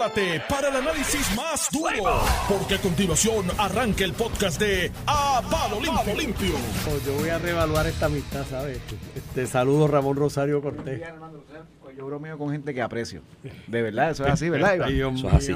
prepárate para el análisis más duro, porque a continuación arranca el podcast de A Palo Limpio. Limpio. Pues yo voy a reevaluar esta amistad, ¿sabes? Este, saludo Ramón Rosario Cortés. Yo bromeo con gente que aprecio. De verdad, eso es así, ¿verdad, Iván? Eso es así.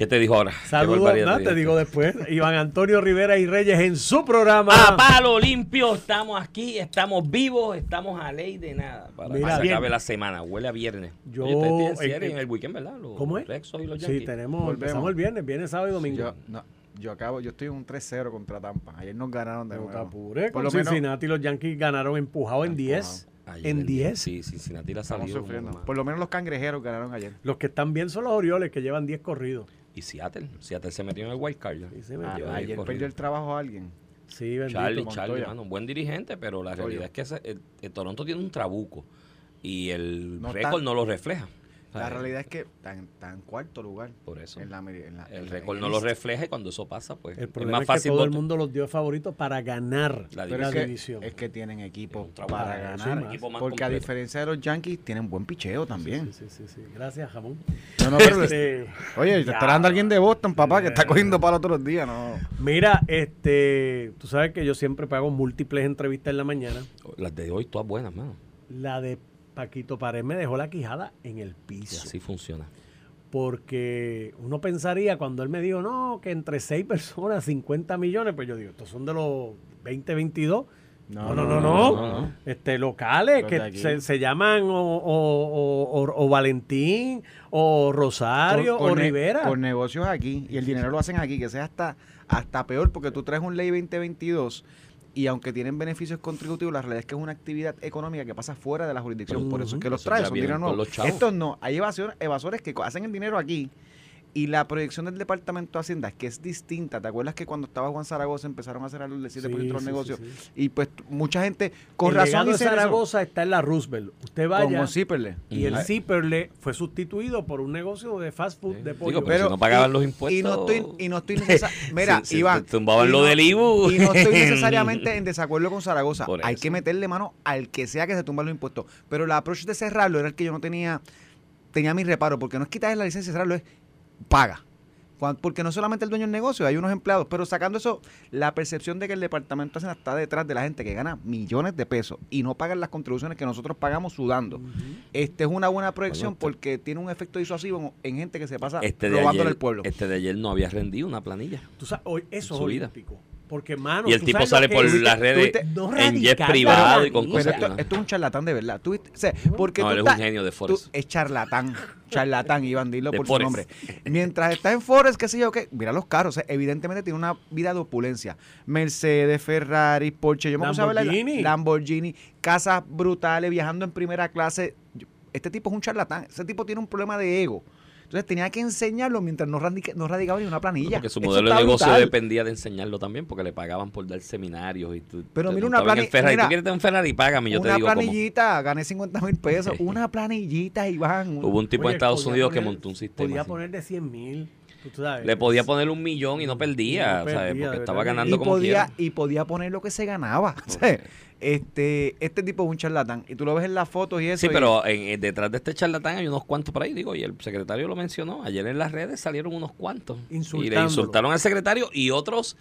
¿Qué te dijo ahora? ¿Qué Saludos, nada, te digo después. Iván Antonio Rivera y Reyes en su programa. A palo limpio, estamos aquí, estamos vivos, estamos a ley de nada. Para Mira, que se acabe la semana, huele a viernes. Yo- Oye, serie eh, en el weekend, ¿verdad? Los ¿Cómo es? Rexos y los Sí, tenemos, Volvemos. empezamos el viernes, viernes, sábado y domingo. Yo, no, yo acabo, yo estoy en un 3-0 contra Tampa. Ayer nos ganaron de No nuevo. Por con lo menos Cincinnati los Yankees ganaron empujado en 10. Empujado. Ayer En el- 10. Sí, Cincinnati la salió. Por lo menos los cangrejeros ganaron ayer. Los que están bien son los Orioles que llevan 10 corridos. Y Seattle, Seattle se metió en el wild card. ya. Sí, se metió. ayer perdió el trabajo a alguien. Sí, bendito. Charlie, Montoya. Charlie, mano, un buen dirigente, pero la realidad es que ese- el, el Toronto tiene un trabuco y el No récord está- no lo refleja. La realidad es que está en, está en cuarto lugar. Por eso. En la, Ameri- en la- en El récord no el lo refleja y cuando eso pasa, pues El es problema es que todo el mundo los dio favoritos para ganar La Pero es que, división. es que tienen equipo para Para ganar. más. Porque a diferencia de los Yankees, tienen buen picheo también. Sí, sí, sí. Gracias, Jamón. No, no, pero- Este, oye, te está dando alguien de Boston, papá, que está cogiendo palo todos los días. No. Mira, este, tú sabes que yo siempre pago múltiples entrevistas en la mañana. Las de hoy todas buenas, mano. La de Paquito Pared me dejó la quijada en el Y piso. así funciona. Porque uno pensaría cuando él me dijo, no, que entre seis personas, 50 millones, pues yo digo, estos son de los 2022. No, no, no, no. no, no. Este, locales que se, se llaman o, o- o- o- o Valentín, o Rosario, Con- con o Rivera. Con negocios aquí y el dinero lo hacen aquí, que sea hasta, hasta peor, porque tú traes un ley 2022 y aunque tienen beneficios contributivos, la realidad es que es una actividad económica que pasa fuera de la jurisdicción. Por eso es que los ya son dinero nuevo. Estos no, hay evasor- evasores que hacen el dinero aquí. Y la proyección del Departamento de Hacienda, que es distinta. ¿Te acuerdas que cuando estaba Juan Zaragoza empezaron a hacer el 7% Sí, de los sí, negocios? sí, sí. Y pues mucha gente, con el razón, dice. Zaragoza está en la Roosevelt. Usted vaya Como Zipperle. y el Ujú. Zipperle fue sustituido por un negocio de fast food de pollo. Digo, pero, si no pagaban y- los impuestos. Y no estoy, y no estoy necesa- Mira, Iván. tumbaban y lo no- del IBU. Y no estoy necesariamente en desacuerdo con Zaragoza. Por Hay eso. que meterle mano al que sea que se tumba los impuestos. Pero el approach de cerrarlo era el que yo no tenía, tenía mi reparo. Porque no es quitarle la licencia y cerrarlo, es paga. Cuan- Porque no solamente el dueño del negocio, hay unos empleados. Pero sacando eso, la percepción de que el Departamento de Hacienda está detrás de la gente que gana millones de pesos y no pagan las contribuciones que nosotros pagamos sudando. Este es una buena proyección Bueno, porque tiene un efecto disuasivo en gente que se pasa Este de, robándole al pueblo. este de ayer no había rendido una planilla. Tú sabes, hoy- eso es olímpico. Porque, mano, y el tipo sale por es- las redes no en jet privado y con pero Pero cosas. esto, esto es un charlatán de verdad. Tú viste- o sea, porque No, tú él es un genio de tú- Forest. es charlatán. Charlatán, Iván, dilo De por Forest. su nombre. Mientras está en Forest, qué sé yo, qué. Mira los carros. o sea, evidentemente tiene una vida de opulencia. Mercedes, Ferrari, Porsche. Yo me puse a Lamborghini. Casas brutales, viajando en primera clase. Este tipo es un charlatán. Ese tipo tiene un problema de ego. Entonces tenía que enseñarlo mientras no, radica- no radicaba ni una planilla. Porque su modelo de negocio brutal. dependía de enseñarlo también, porque le pagaban por dar seminarios. Y tú, Pero mira una montaban en plani- Ferrari. mira, ¿Tú quieres tener un Ferrari? Págame. Yo te una digo cómo. planillita, gané 50 mil pesos. Una planillita, Iván. Hubo un tipo Oye, en Estados podía Unidos que montó un sistema. Podía así. poner de 100 mil. tú sabes. Le podía poner un millón y no perdía, Y no ¿sabes? Porque estaba ganando y como podía, quiera. y podía poner lo que se ganaba. O sea, este, este tipo es un charlatán. Y tú lo ves en las fotos y eso. Sí, y- pero en- en- detrás de este charlatán hay unos cuantos por ahí, digo, y el secretario lo mencionó. Ayer en las redes salieron unos cuantos. Y le insultaron al secretario y otros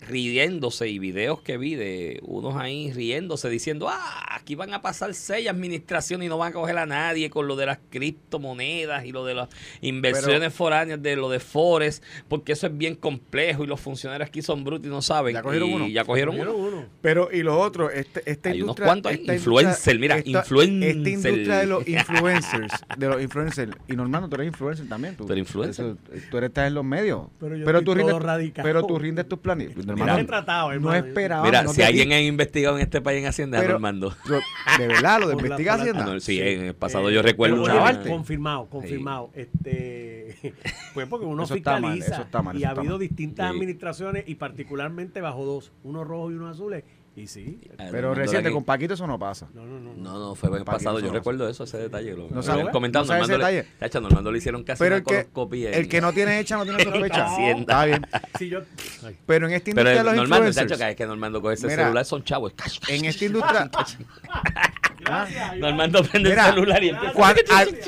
riéndose y videos que vi de unos ahí riéndose diciendo, ah, aquí van a pasar seis administraciones y no van a coger a nadie con lo de las criptomonedas y lo de las inversiones foráneas de lo de Forex, porque eso es bien complejo y los funcionarios aquí son brutos y no saben. Ya cogieron y uno. ya cogieron uno. Cogieron uno. Pero, y lo otro, este, esta Hay unos industria. cuantos ahí, esta influencer, mira, esta, influencer. Esta industria de los influencers, de los influencers. Y Normando, tú eres influencer también. Tú, Tú eres influencer. Eso, tú eres estás en los medios. Pero yo pero tú rindes, pero tú rindes tus planes. Mira, retratado, no hermano. esperaba. Mira, no si alguien ha investigado en este país en Hacienda, Pero- Normando. Yo- de verdad, lo de investiga la- Hacienda. Ah, no, sí, Sí. en el pasado Eh, yo recuerdo pero, una- oye, confirmado, confirmado. Este, pues porque uno Eso está mal, fiscaliza eso está mal, y eso ha está habido mal. distintas Sí. administraciones y particularmente bajo dos, uno rojo y uno azules. Y sí, Ah, Pero reciente, con Paquito eso no pasa. no, no, no. no. Fue el pasado. Yo no recuerdo eso, ese detalle. Lo, No lo sabe- habían comentado. no sabe ese detalle. tacho, Normando le hicieron casi Pero una el que, coloscopia el que no tiene hecha no tiene sospecha. Está bien. Sí, yo, ay, Pero en esta industria los Normando, influencers. tacho, que es que Normando coge ese Mira, celular, son chavos. en esta industria Normando prende Mira, el celular y empieza.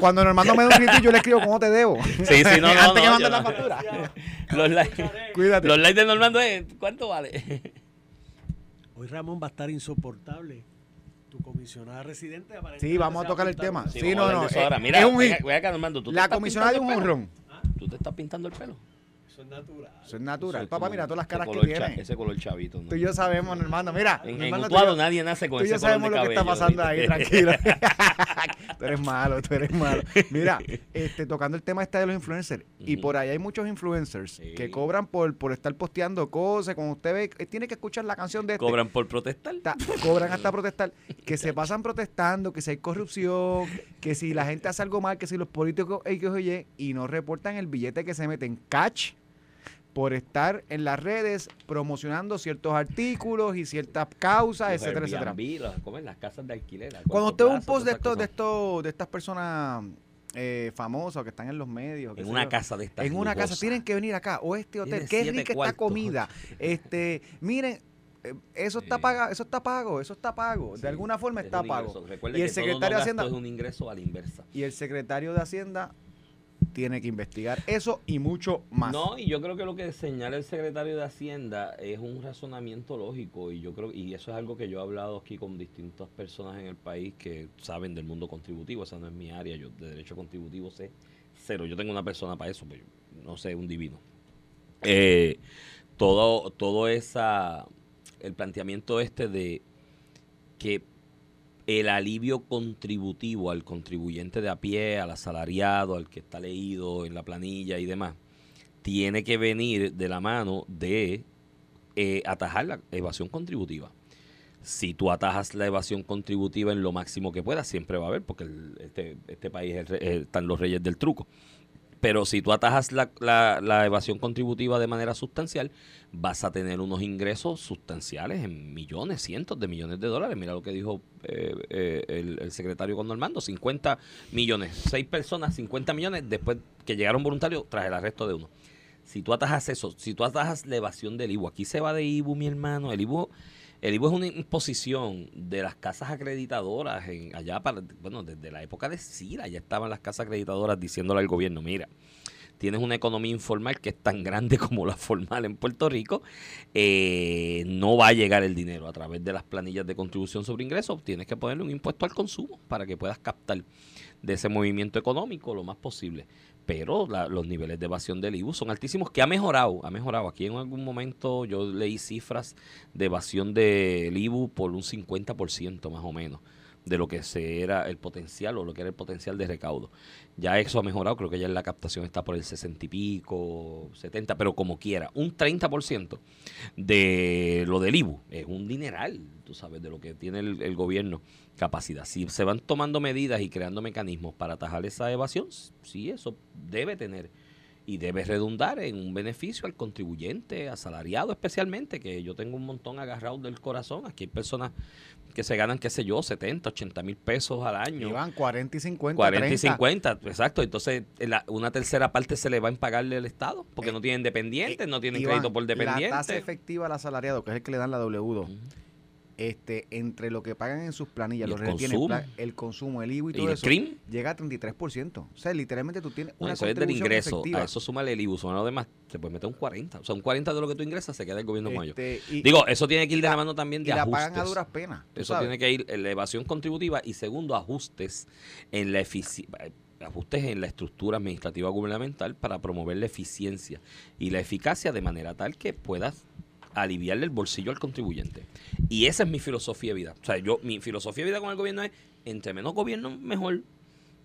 Cuando, Normando me da un grito, yo le escribo cómo te debo. Sí, sí, no, no, Antes que la factura. Los likes, Cuídate. los likes de Normando es, ¿cuánto vale? Hoy Ramón va a estar insoportable. Tu comisionada residente aparentemente Sí, vamos a tocar el tema. Sí, Sí, vamos a no, no. de eso ahora. eh, Mira, es un ven, hit. ven acá, Normando, ¿tú te La comisionada de un honrón. pelo? ¿Tú te estás pintando el pelo? Eso es natural. Eso es natural. Eso es Papá, como mira todas las ese caras que color tiene. Ese color chavito. ¿no? Tú y yo sabemos, hermano. Mira, En, en Utuado yo- nadie nace con Tú y ese yo color sabemos lo que está pasando ahí, tranquilo. tú eres malo, tú eres malo. Mira, este, tocando el tema este de los influencers, y por ahí hay muchos influencers Sí. que cobran por, por estar posteando cosas. Cuando usted ve, eh, tiene que escuchar la canción de este. Cobran por protestar. Ta- cobran hasta protestar, que se pasan protestando, que si hay corrupción, que si la gente hace algo mal, que si los políticos X o Y, y no reportan el billete que se meten catch por estar en las redes promocionando ciertos artículos y ciertas causas, Los etcétera, etcétera. Airbnb, las- casas de alquiler. Cuando usted ve un post de estos, de estos, de estas personas eh, famosas que están en los medios, En una casa de estas en una casa tienen que venir acá o este hotel, qué rica esta cuartos. comida. Este, miren, eh, eso está pago, eso está pago, eso está pago, Sí, de alguna forma es está pago. Y el secretario de no Hacienda es un ingreso a la inversa. y el secretario de Hacienda tiene que investigar eso y mucho más. No, y yo creo que lo que señala el secretario de Hacienda es un razonamiento lógico y yo creo y eso es algo que yo he hablado aquí con distintas personas en el país que saben del mundo contributivo, esa no es mi área, yo de derecho contributivo sé cero, yo tengo una persona para eso, pero no sé, un divino. Eh, todo todo esa el planteamiento este de que el alivio contributivo al contribuyente de a pie, al asalariado, al que está leído en la planilla y demás, tiene que venir de la mano de eh, atajar la evasión contributiva. Si tú atajas la evasión contributiva en lo máximo que puedas, siempre va a haber, porque este, este país eh, están los reyes del truco. Pero si tú atajas la, la- evasión contributiva de manera sustancial, vas a tener unos ingresos sustanciales en millones, cientos de millones de dólares. Mira lo que dijo eh, eh, el, el secretario con Normando, 50 millones, seis personas, 50 millones después que llegaron voluntarios tras el arresto de uno. Si tú atajas eso, si tú atajas la evasión del IBU, aquí se va de IBU, mi hermano, el IBU, el IBU es una imposición de las casas acreditadoras en, allá para, bueno, desde la época de Sira ya estaban las casas acreditadoras diciéndole al gobierno, mira, tienes una economía informal que es tan grande como la formal en Puerto Rico, eh, no va a llegar el dinero a través de las planillas de contribución sobre ingresos, tienes que ponerle un impuesto al consumo para que puedas captar de ese movimiento económico lo más posible. Pero la- los niveles de evasión del IBU son altísimos, que ha mejorado, ha mejorado. Aquí en algún momento yo leí cifras de evasión del IBU por un 50% más o menos de lo que se era el potencial o lo que era el potencial de recaudo. Ya eso ha mejorado, creo que ya la captación está por el 60 y pico, 70, pero como quiera, un 30% de lo del IBU es un dineral, tú sabes, de lo que tiene el gobierno capacidad. Si se van tomando medidas y creando mecanismos para atajar esa evasión, sí, eso debe tener y debe redundar en un beneficio al contribuyente, asalariado especialmente, que yo tengo un montón agarrado del corazón. Aquí hay personas que se ganan, qué sé yo, 70, 80 mil pesos al año. Llevan 40 y 50, 40 y 30. 50, exacto. Entonces, la- una tercera parte se le va a pagarle al Estado, porque Eh, no tienen dependientes, no tienen Iván, crédito por La tasa dependiente. efectiva al asalariado, que es el que le dan la W2, este, entre lo que pagan en sus planillas, Y los el retienen, consumo. el consumo, el IVA y Y todo el eso, CRIM. llega a 33%. O sea, literalmente tú tienes No, una eso es del ingreso. efectiva. A eso súmale el IBU, súmale lo demás, se puede meter un 40. O sea, un 40 de lo que tú ingresas se queda el gobierno mayor. Este, y, Digo, eso tiene que ir de la mano también y de la ajustes. pagan a duras penas. Eso sabes. tiene que ir en la evasión contributiva y segundo, ajustes en la efici- ajustes en la estructura administrativa gubernamental para promover la eficiencia y la eficacia de manera tal que puedas aliviarle el bolsillo al contribuyente. Y esa es mi filosofía de vida. O sea, yo mi filosofía de vida con el gobierno es entre menos gobierno mejor.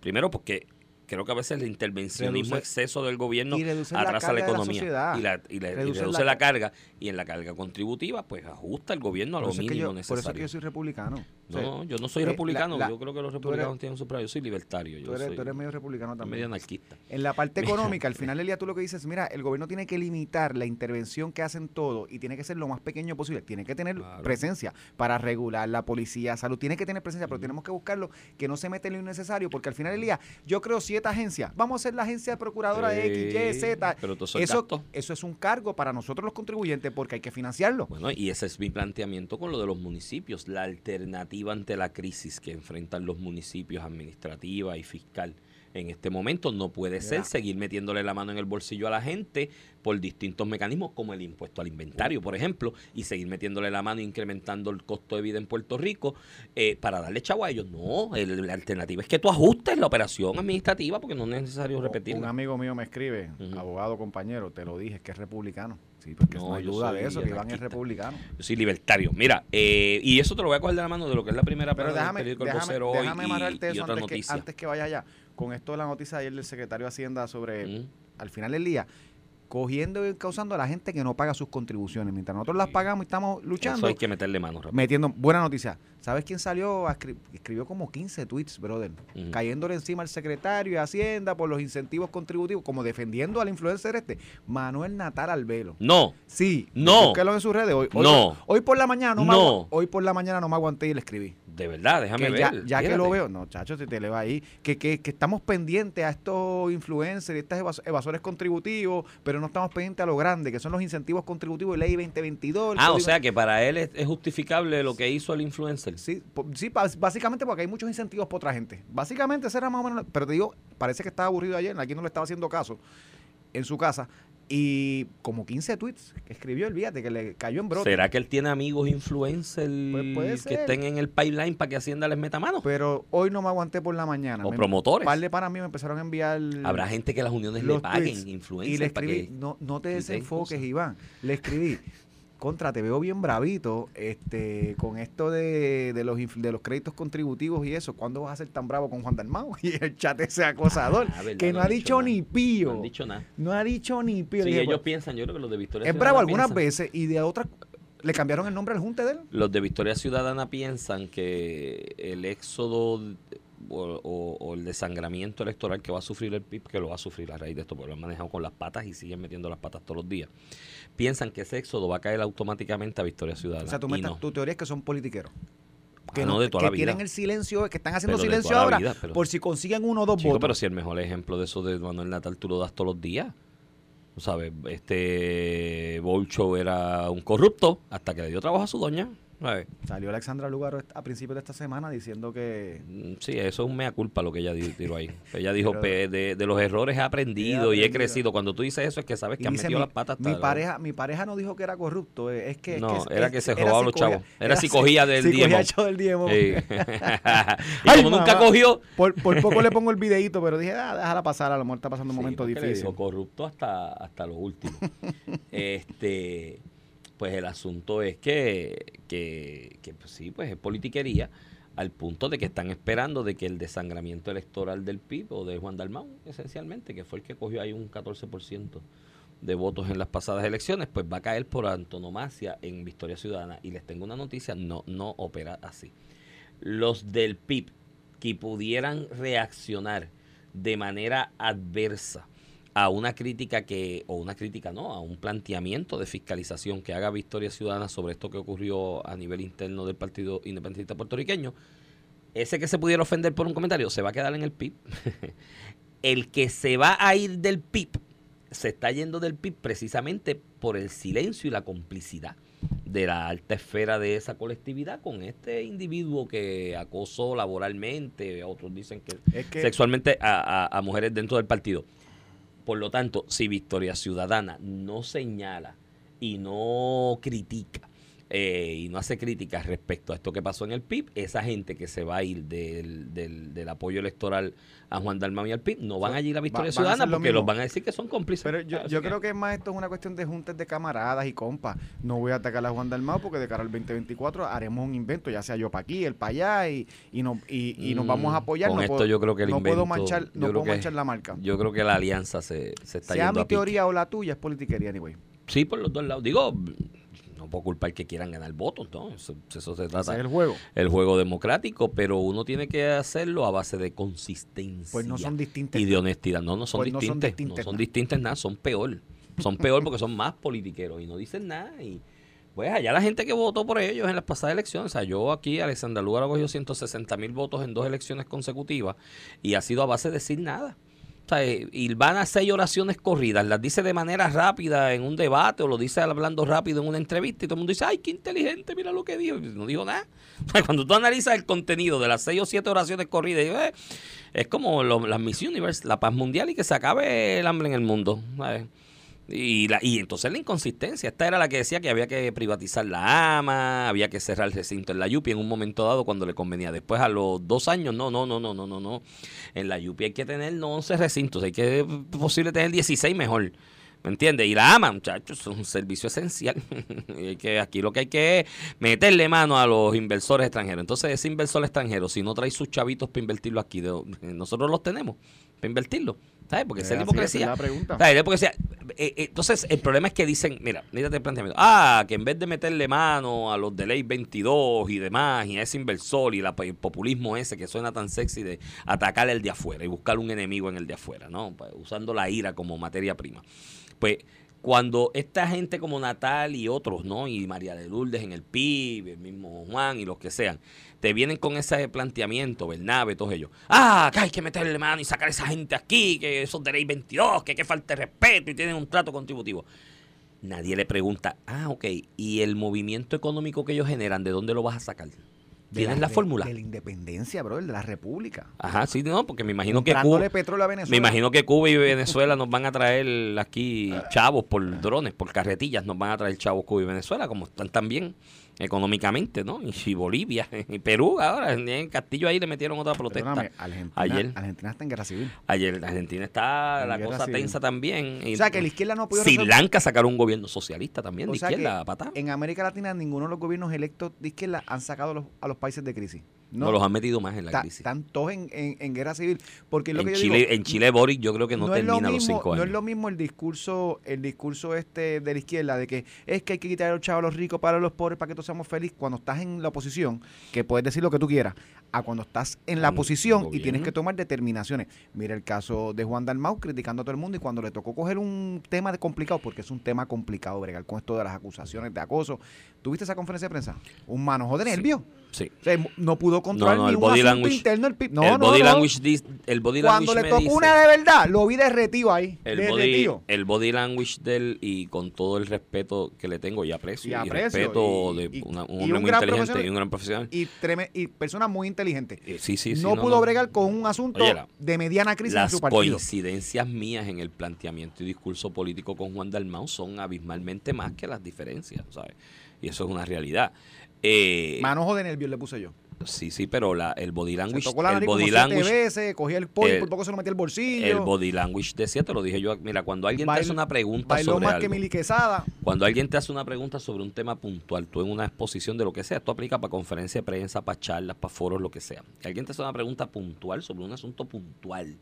Primero porque creo que a veces el intervencionismo Reduce- exceso del gobierno reduce atrasa la, economía y, la, y la- y Reduce reduce, la la, ca- carga y en la carga contributiva pues ajusta el gobierno a lo eso, es que mínimo yo, por necesario. eso es que yo soy republicano. No, yo no soy eh, republicano. la- la- yo creo que los eres- republicanos tienen su Yo soy libertario. Yo tú, eres, soy tú eres medio republicano también. medio anarquista. En la parte económica, al final del día tú lo que dices, mira, el gobierno tiene que limitar la intervención que hacen todo y tiene que ser lo más pequeño posible. Tiene que tener Claro. presencia para regular la policía, salud. Tiene que tener presencia, pero tenemos que buscarlo que no se mete en lo innecesario, porque al final del día yo creo siete agencias. Vamos a ser la agencia procuradora de X, Y, Z. pero eso es Eso, gasto. eso es un cargo para nosotros los contribuyentes porque hay que financiarlo. Bueno, y ese es mi planteamiento con lo de los municipios. La alternativa ante la crisis que enfrentan los municipios administrativa y fiscal en este momento no puede ser seguir metiéndole la mano en el bolsillo a la gente por distintos mecanismos como el impuesto al inventario, por ejemplo, y seguir metiéndole la mano incrementando el costo de vida en Puerto Rico eh, para darle chavo a ellos. No, el- la alternativa es que tú ajustes la operación administrativa porque no es necesario repetirla. Un amigo mío me escribe, abogado compañero, te lo dije, es que es republicano. Sí, porque No, no, hay duda de eso, que Iván es republicano. Yo soy libertario. Mira, eh, y eso te lo voy a coger de la mano de lo que es la primera Pero plana del déjame, periódico El déjame, Vocero hoy déjame y- amarrarte y, eso otra antes que, antes que vaya allá. Con esto de la noticia de ayer del secretario de Hacienda sobre, Mm. al final del día, cogiendo y causando a la gente que no paga sus contribuciones. Mientras nosotros las pagamos y estamos Eso luchando, hay que meterle mano. rápido. metiendo. Buena noticia. ¿Sabes quién salió? escri- escribió como 15 tweets, brother. Cayéndole encima al secretario de Hacienda por los incentivos contributivos, como defendiendo al influencer este, Manuel Natal Albelo. No, Sí, No. búsquelo en sus redes. Hoy, hoy- No. hoy por la mañana no, me No. hoy por la mañana no me aguanté y le escribí. de verdad, déjame Que ver. ya, ya que lo veo, no, chacho, si te le va ahí, que, que, que estamos pendientes a estos influencers, estos evas- evasores contributivos, pero no estamos pendientes a lo grande, que son los incentivos contributivos de ley 2022. el Ah, o sea que para él es, es justificable lo que hizo el influencer. Sí, sí, básicamente porque hay muchos incentivos para otra gente. Básicamente ese era más o menos, pero te digo, parece que estaba aburrido ayer, aquí no le estaba haciendo caso en su casa. Y como 15 tweets que escribió, olvídate, que le cayó en brote. ¿Será que él tiene amigos influencers Pues que estén en el pipeline para que Hacienda les meta mano? Pero hoy no me aguanté por la mañana. O Me- promotores. par de para mí me empezaron a enviar. Habrá gente que las uniones le paguen influencers Y le para escribí, que... no, no te desenfoques. Iván. Le escribí, contra, te veo bien bravito este, con esto de, de los, de los créditos contributivos y eso. ¿Cuándo vas a ser tan bravo con Juan Dalmau? Y el chat ese acosador, Ah, verdad, que no, ha dicho ni pío. No han dicho nada. No ha dicho ni pío. Sí, Dije, ellos pues, piensan, yo creo que los de Victoria es bravo algunas piensan- veces y de otras le cambiaron el nombre al junte de él. Los de Victoria Ciudadana piensan que el éxodo o, o- o el desangramiento electoral que va a sufrir el PIB, que lo va a sufrir a raíz de esto, porque lo han manejado con las patas y siguen metiendo las patas todos los días, piensan que ese éxodo va a caer automáticamente a Victoria Ciudadana. O sea, tú me y estás- no. tu teoría es que son politiqueros. Que, Ah, no, de toda que la vida. tienen el silencio, que están haciendo Pero silencio ahora vida, pero- por si consiguen uno o dos Chico, votos. pero si el mejor ejemplo de eso de Manuel Natal tú lo das todos los días. Sabes, este Bolcho era un corrupto hasta que le dio trabajo a su doña. Salió Alexandra Lugaro a principios de esta semana diciendo que Mm, Sí, eso es un mea culpa lo que ella tiró ahí. Ella dijo, Pero- "Pe- de, de los errores he aprendido, y he crecido. Cuando tú dices eso es que sabes que han dice, metido mi, las patas. mi pareja mi pareja no dijo que era corrupto eh, es que es No, que- era es- que se robaba los chavos. Era si cogía del hecho del diezmo. Sí. y Ay, como nunca cogió, por, por poco le pongo el videito pero dije ah, déjala pasar a lo mejor está pasando un Sí, momento difícil dijo corrupto hasta, hasta lo último. este, pues el asunto es que, que, que, pues sí, pues es politiquería al punto de que están esperando de que el desangramiento electoral del PIB o de Juan Dalmau, esencialmente, que fue el que cogió ahí un 14% de votos en las pasadas elecciones, pues va a caer por antonomasia en Victoria Ciudadana. Y les tengo una noticia, no, no opera así. Los del PIB que pudieran reaccionar de manera adversa a una crítica que, o una crítica no, a un planteamiento de fiscalización que haga Victoria Ciudadana sobre esto que ocurrió a nivel interno del Partido Independentista Puertorriqueño, ese que se pudiera ofender por un comentario se va a quedar en el PIB. el que se va a ir del PIB se está yendo del PIB precisamente por el silencio y la complicidad de la alta esfera de esa colectividad con este individuo que acosó laboralmente, otros dicen que, Es que- sexualmente a, a- a mujeres dentro del partido. Por lo tanto, si Victoria Ciudadana no señala y no critica eh, y no hace críticas respecto a esto que pasó en el PIB, esa gente que se va a ir del, del, del apoyo electoral a Juan Dalmau y al PIB no van a ir a Victoria van a Ciudadana lo porque los van a decir que son cómplices. Pero yo, yo que- creo que más esto es una cuestión de juntas de camaradas y compas. No voy a atacar a Juan Dalmau porque de cara al 2024 haremos un invento, ya sea yo para aquí, él para allá, y, y, no, y, y nos Mm, vamos a apoyar. con no esto puedo, yo creo que el no puedo invento- manchar, yo no puedo manchar la marca. Yo creo que la alianza se, se está Sea yendo mi a pique. teoría o la tuya, es politiquería, anyway. Sí, por los dos lados. Digo, puedo culpar que quieran ganar votos, ¿no? Eso, eso se trata. es el juego. el juego democrático, pero uno tiene que hacerlo a base de consistencia. Pues no son distintas. Y de honestidad. No, no son Pues no son distintas. No distintas son nada. distintas nada, son peor. Son peor porque son más politiqueros y no dicen nada. Y pues allá la gente que votó por ellos en las pasadas elecciones. O sea, yo aquí, Alexander Lugar, cogió 160 mil votos en dos elecciones consecutivas y ha sido a base de decir nada. Eh, y van a seis oraciones corridas, las dice de manera rápida en un debate o lo dice hablando rápido en una entrevista y todo el mundo dice, ay, qué inteligente, mira lo que dijo. Y no dijo nada. Sea, cuando tú analizas el contenido de las seis o siete oraciones corridas, eh, es como lo- las Miss Universe, la paz mundial y que se acabe el hambre en el mundo. ¿sabes? Y, la, y entonces la inconsistencia. Esta era la que decía que había que privatizar la AMA, había que cerrar el recinto en la Yupi en un momento dado cuando le convenía. Después a los dos años, no, no, no, no, no, no, no. En la Yupi hay que tener no 11 recintos, hay que posible tener 16 mejor. ¿Me entiendes? Y la AMA, muchachos, es un servicio esencial. y que, aquí lo que hay que es meterle mano a los inversores extranjeros. Entonces, ese inversor extranjero, si no trae sus chavitos para invertirlo aquí, nosotros los tenemos para invertirlo. ¿Sabes? Porque esa es la Eh, hipocresía. es la pregunta. ¿Sabes? Porque, o sea, eh, eh, entonces, el problema es que dicen, mira, mírate el planteamiento. Ah, que en vez de meterle mano a los de ley 22 y demás, y a ese inversor y la- el populismo ese que suena tan sexy de atacar el de afuera y buscar un enemigo en el de afuera, ¿no? Pues, usando la ira como materia prima. Pues cuando esta gente como Natal y otros, ¿no? Y María de Lourdes en el PIB, el mismo Juan y los que sean, te vienen con ese planteamiento, Bernabe, todos ellos. Ah, que hay que meterle mano y sacar a esa gente aquí, que esos de ley 22, que, que falta de respeto y tienen un trato contributivo. Nadie le pregunta, ah, ok, ¿y el movimiento económico que ellos generan, de dónde lo vas a sacar? ¿Tienes la fórmula? De la independencia, bro, de la república. Ajá, sí, no, porque me imagino que Cuba, petróleo a Venezuela. me imagino que Cuba y Venezuela nos van a traer aquí chavos por drones, por carretillas, nos van a traer chavos Cuba y Venezuela, como están también económicamente, ¿no? Y Bolivia, y Perú, ahora en Castillo ahí le metieron otra protesta. Argentina, ayer. Argentina está en guerra civil. Ayer Argentina está En la cosa civil. tensa también. Y- O sea, que la izquierda no ha podido Sri Lanka sacaron un gobierno socialista también, O de izquierda, patá. En América Latina ninguno de los gobiernos electos de izquierda han sacado los, a los países de crisis. No, los han metido más en la Ta- crisis. Están todos en, en- en guerra civil. Porque lo En que yo Chile, digo, en Chile Boric yo creo que no, lo termina los cinco No años. es lo mismo el discurso, el discurso este de la izquierda de que es que hay que quitar a los chavos a los ricos para los pobres para que todos seamos felices cuando estás en la oposición, que puedes decir lo que tú quieras, a cuando estás en la En posición y tienes que tomar determinaciones. Mira el caso de Juan Dalmau criticando a todo el mundo y cuando le tocó coger un tema de complicado, porque es un tema complicado bregar con esto de las acusaciones de acoso. ¿Tuviste esa conferencia de prensa? Un manojo de nervios. Sí. O sea, no pudo controlar No, no, ni el un body language- interno. No, el no, body no. language dis- el body Cuando language le tocó dice- una de verdad, lo vi derretido ahí. el body, derretido. el body language del y con todo el respeto que le tengo y aprecio Y respeto y- de una- un y hombre un muy inteligente y un gran profesional. Y, treme- y persona muy inteligente. Eh, sí, sí, sí, no, pudo bregar con un asunto Oye, la- de mediana crisis en Las su partido. coincidencias mías en el planteamiento y discurso político con Juan Dalmau son abismalmente más que las diferencias, ¿sabes? Y eso es una realidad. Eh, Manojo de nervios le puse yo. sí, sí, pero la, el body Se language, tocó la el body siete language, veces, cogía el pollo y el- por poco se lo metía al bolsillo. el body language decía, te lo dije yo, mira, cuando alguien te hace una pregunta sobre más que algo, Quesada. cuando alguien te hace una pregunta sobre un tema puntual, tú en una exposición de lo que sea, esto aplica para conferencia de prensa, para charlas, para foros, lo que sea. Que alguien te hace una pregunta puntual sobre un asunto puntual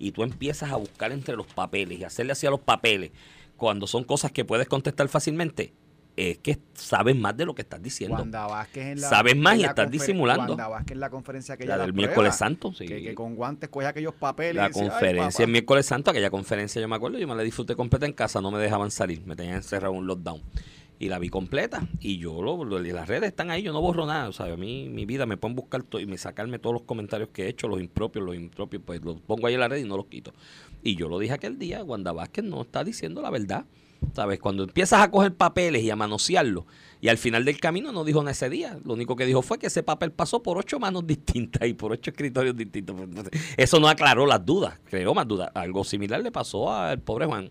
y tú empiezas a buscar entre los papeles y hacerle así a los papeles cuando son cosas que puedes contestar fácilmente, es que sabes más de lo que estás diciendo. Wanda Vázquez en la. Sabes más en y la estás disimulando. Wanda Vázquez en la conferencia que La del da miércoles pruebas, santo, sí. Que, que con guantes cogía aquellos papeles. La decía, "Ay, conferencia papá". el miércoles santo, aquella conferencia yo me acuerdo, yo me la disfruté completa en casa, no me dejaban salir, me tenían encerrado en un lockdown. Y la vi completa. Y yo, lo, las redes están ahí, yo no borro nada. O sea, a mí, mi vida me pueden buscar todo y me sacarme todos los comentarios que he hecho, los impropios, los impropios, pues los pongo ahí en la red y no los quito. Y yo lo dije aquel día, Wanda Vázquez no está diciendo la verdad. ¿Sabes? Cuando empiezas a coger papeles y a manosearlos, y al final del camino no dijo en ese día. Lo único que dijo fue que ese papel pasó por ocho manos distintas y por ocho escritorios distintos. Pues, Entonces, Eso no aclaró las dudas, creó más dudas. Algo similar le pasó al pobre Juan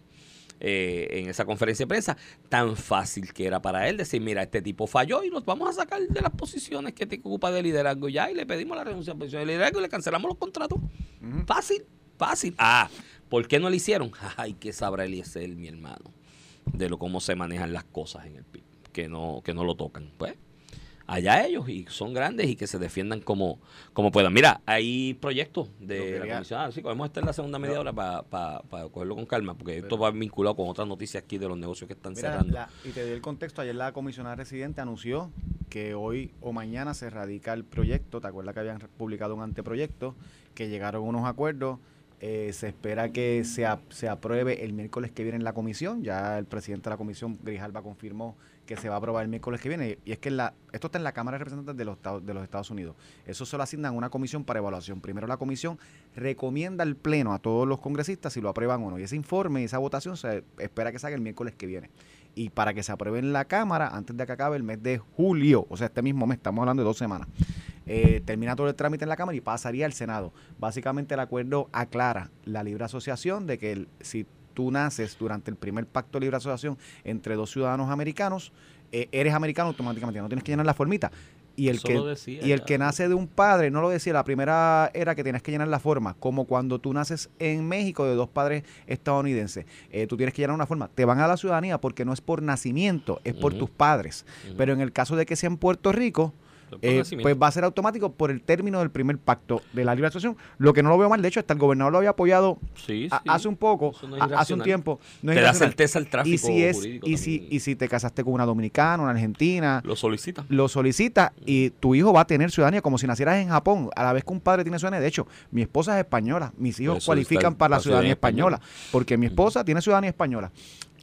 eh, en esa conferencia de prensa. Tan fácil que era para él decir, mira, este tipo falló y nos vamos a sacar de las posiciones que te ocupa de liderazgo ya y le pedimos la renuncia a posición de liderazgo y le cancelamos los contratos. Fácil, fácil. Ah, ¿por qué no lo hicieron? Ay, que sabrá Eliezer, mi hermano, de lo cómo se manejan las cosas en el PIB, que no, que no lo tocan. Pues, allá ellos, y son grandes y que se defiendan como, como puedan. Mira, hay proyectos de la comisión. Ah, sí, podemos estar en la segunda media hora para cogerlo con calma, porque esto va vinculado con otras noticias aquí de los negocios que están Mira, cerrando. la- y te doy el contexto. Ayer la comisionada residente anunció que hoy o mañana se radica el proyecto. ¿Te acuerdas que habían publicado un anteproyecto? Que llegaron unos acuerdos Eh, se espera que se, se apruebe el miércoles que viene en la comisión. Ya el presidente de la comisión, Grijalba, confirmó que se va a aprobar el miércoles que viene. Y es que esto está en la Cámara de Representantes de los, de los Estados Unidos. Eso se lo asignan una comisión para evaluación. Primero la comisión recomienda al Pleno a todos los congresistas si lo aprueban o no. Y ese informe y esa votación se espera que salga el miércoles que viene. Y para que se apruebe en la Cámara antes de que acabe el mes de julio, o sea, este mismo mes, estamos hablando de dos semanas, eh, termina todo el trámite en la Cámara y pasaría al Senado. Básicamente el acuerdo aclara la libre asociación de que el- si tú naces durante el primer pacto de libre asociación entre dos ciudadanos americanos, eh, eres americano automáticamente, no tienes que llenar la formita. Y el, que, decía y el que nace de un padre, no lo decía, la primera era que tienes que llenar la forma, como cuando tú naces en México de dos padres estadounidenses, eh, tú tienes que llenar una forma, te van a la ciudadanía porque no es por nacimiento, es por tus padres. Pero en el caso de que sea en Puerto Rico, eh, pues va a ser automático por el término del primer pacto de la libre asociación, lo que no lo veo mal, de hecho hasta el gobernador lo había apoyado Sí, a- sí. hace un poco, no a- hace un tiempo. No Te da certeza el tráfico y si es jurídico y si, y si te casaste con una dominicana, una argentina, Lo solicita. lo solicita y tu hijo va a tener ciudadanía como si nacieras en Japón, a la vez que un padre tiene ciudadanía. De hecho, mi esposa es española, mis hijos eso cualifican para la ciudadanía española. porque mi esposa tiene ciudadanía española.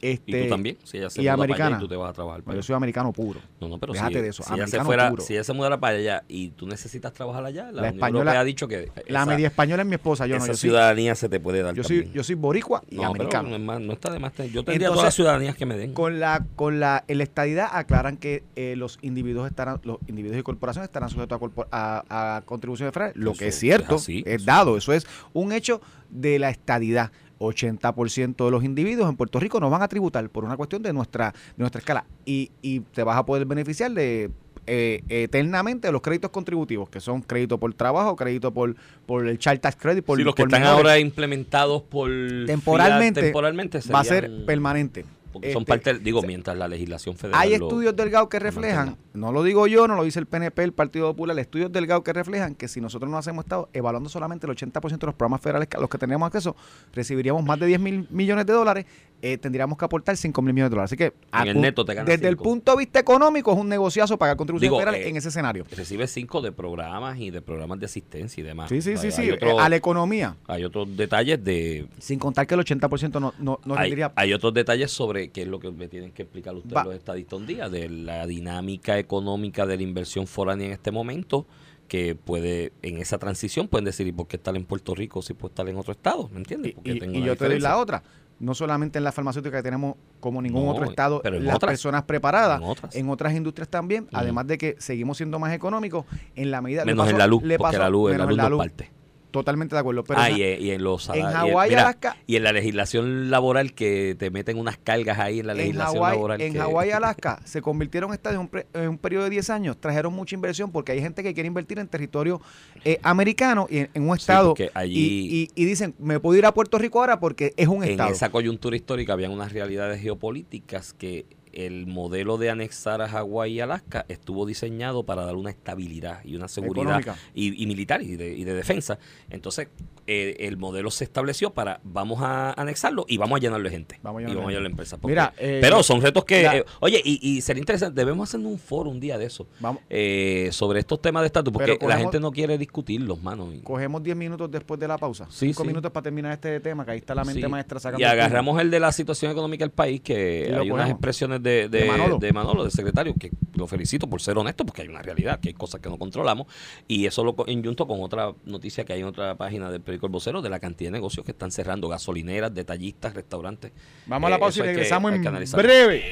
Este, Y tú también. Si ella se y muda para americana. allá y tú te vas a trabajar para Yo allá. soy americano puro. No, no, pero Déjate si, de eso, Si ella, se fuera, puro. si ella se mudara para allá y tú necesitas trabajar allá, la, La Unión española- Europea ha dicho que La esa, media española es mi esposa, yo no. esa Yo soy, ciudadanía se te puede dar yo soy, yo soy boricua y no, pero americano. no, es más, no está de más. Yo tendría Entonces, todas las ciudadanías que me den. Con la con la en la estadidad aclaran que eh, los individuos estarán los individuos y corporaciones estarán sujetos a, a, a contribuciones federales, lo que es Eso cierto, es así, es eso. dado, eso es un hecho de la estadidad. 80% de los individuos en Puerto Rico no van a tributar por una cuestión de nuestra de nuestra escala y, y te vas a poder beneficiar de eh, eternamente de los créditos contributivos, que son crédito por trabajo, crédito por, por el Child Tax Credit, por, Sí, los que están menores. ahora implementados por temporalmente, temporalmente va a ser permanente. Porque son Este, parte, digo, mientras la legislación federal Hay lo- estudios delgados que reflejan, no lo digo yo, no lo dice el PNP, el Partido Popular, estudios delgados que reflejan que si nosotros no hacemos estado evaluando solamente el 80% de los programas federales a los que tenemos acceso, recibiríamos más de 10 mil millones de dólares, eh, tendríamos que aportar 5 mil millones de dólares. Así que a En el pu- neto te ganas desde el punto de vista económico es un negociazo pagar contribuciones Digo, federales eh, en ese escenario. recibe cinco de programas y de programas de asistencia y demás. Sí, sí, O sea, sí, sí, otro- eh, a la economía, hay otros detalles de sin contar que el 80% no, no, no hay, rendiría hay otros detalles sobre qué es lo que me tienen que explicar ustedes Va. los estadistas un día, de la dinámica económica de la inversión foránea en este momento, que puede, en esa transición, pueden decir, ¿y por qué estar en Puerto Rico si puede estar en otro estado? ¿Me entiendes? Y, Porque y- tengo y yo te doy la otra. No solamente en la farmacéutica que tenemos como ningún No, otro estado, pero en las otras. personas preparadas, En otras. en otras industrias también, además de que seguimos siendo más económicos en la medida le Menos en pasó- la luz, le porque pasó- la luz, en la menos luz no parte. Totalmente de acuerdo. Pero ah, en- y, y en los en Hawái, Alaska- y en la legislación laboral que te meten unas cargas ahí en la en legislación Hawái, laboral. en que- Hawái, Alaska, se convirtieron en un, pre- en un periodo de 10 años, trajeron mucha inversión porque hay gente que quiere invertir en territorio eh, americano y en, en un estado allí- y, y- y dicen, me puedo ir a Puerto Rico ahora porque es un en estado. esa coyuntura histórica habían unas realidades geopolíticas que el modelo de anexar a Hawái y Alaska estuvo diseñado para dar una estabilidad y una seguridad y militar y de, y de defensa. Entonces, eh, el modelo se estableció para vamos a anexarlo y vamos a llenarlo de gente. Vamos a y llenarlo vamos a de empresas. porque- Mira, eh, pero son retos que... la- eh, oye, y, y sería interesante, debemos hacer un foro un día de eso. Vamos. eh, sobre estos temas de estatus, porque la gente no quiere discutirlos, mano. y- Cogemos 10 minutos después de la pausa. Sí, 5 sí. minutos para terminar este tema, que ahí está la mente Sí, maestra sacando. Y agarramos el de la situación económica del país, que Y hay unas expresiones de, de, De Manolo. de Manolo, del secretario, que lo felicito por ser honesto, porque hay una realidad, que hay cosas que no controlamos. Y eso lo injunto con otra noticia que hay en otra página del periódico El Vocero, de la cantidad de negocios que están cerrando, gasolineras, detallistas, restaurantes. Vamos a la Eh, pausa y regresamos que en breve.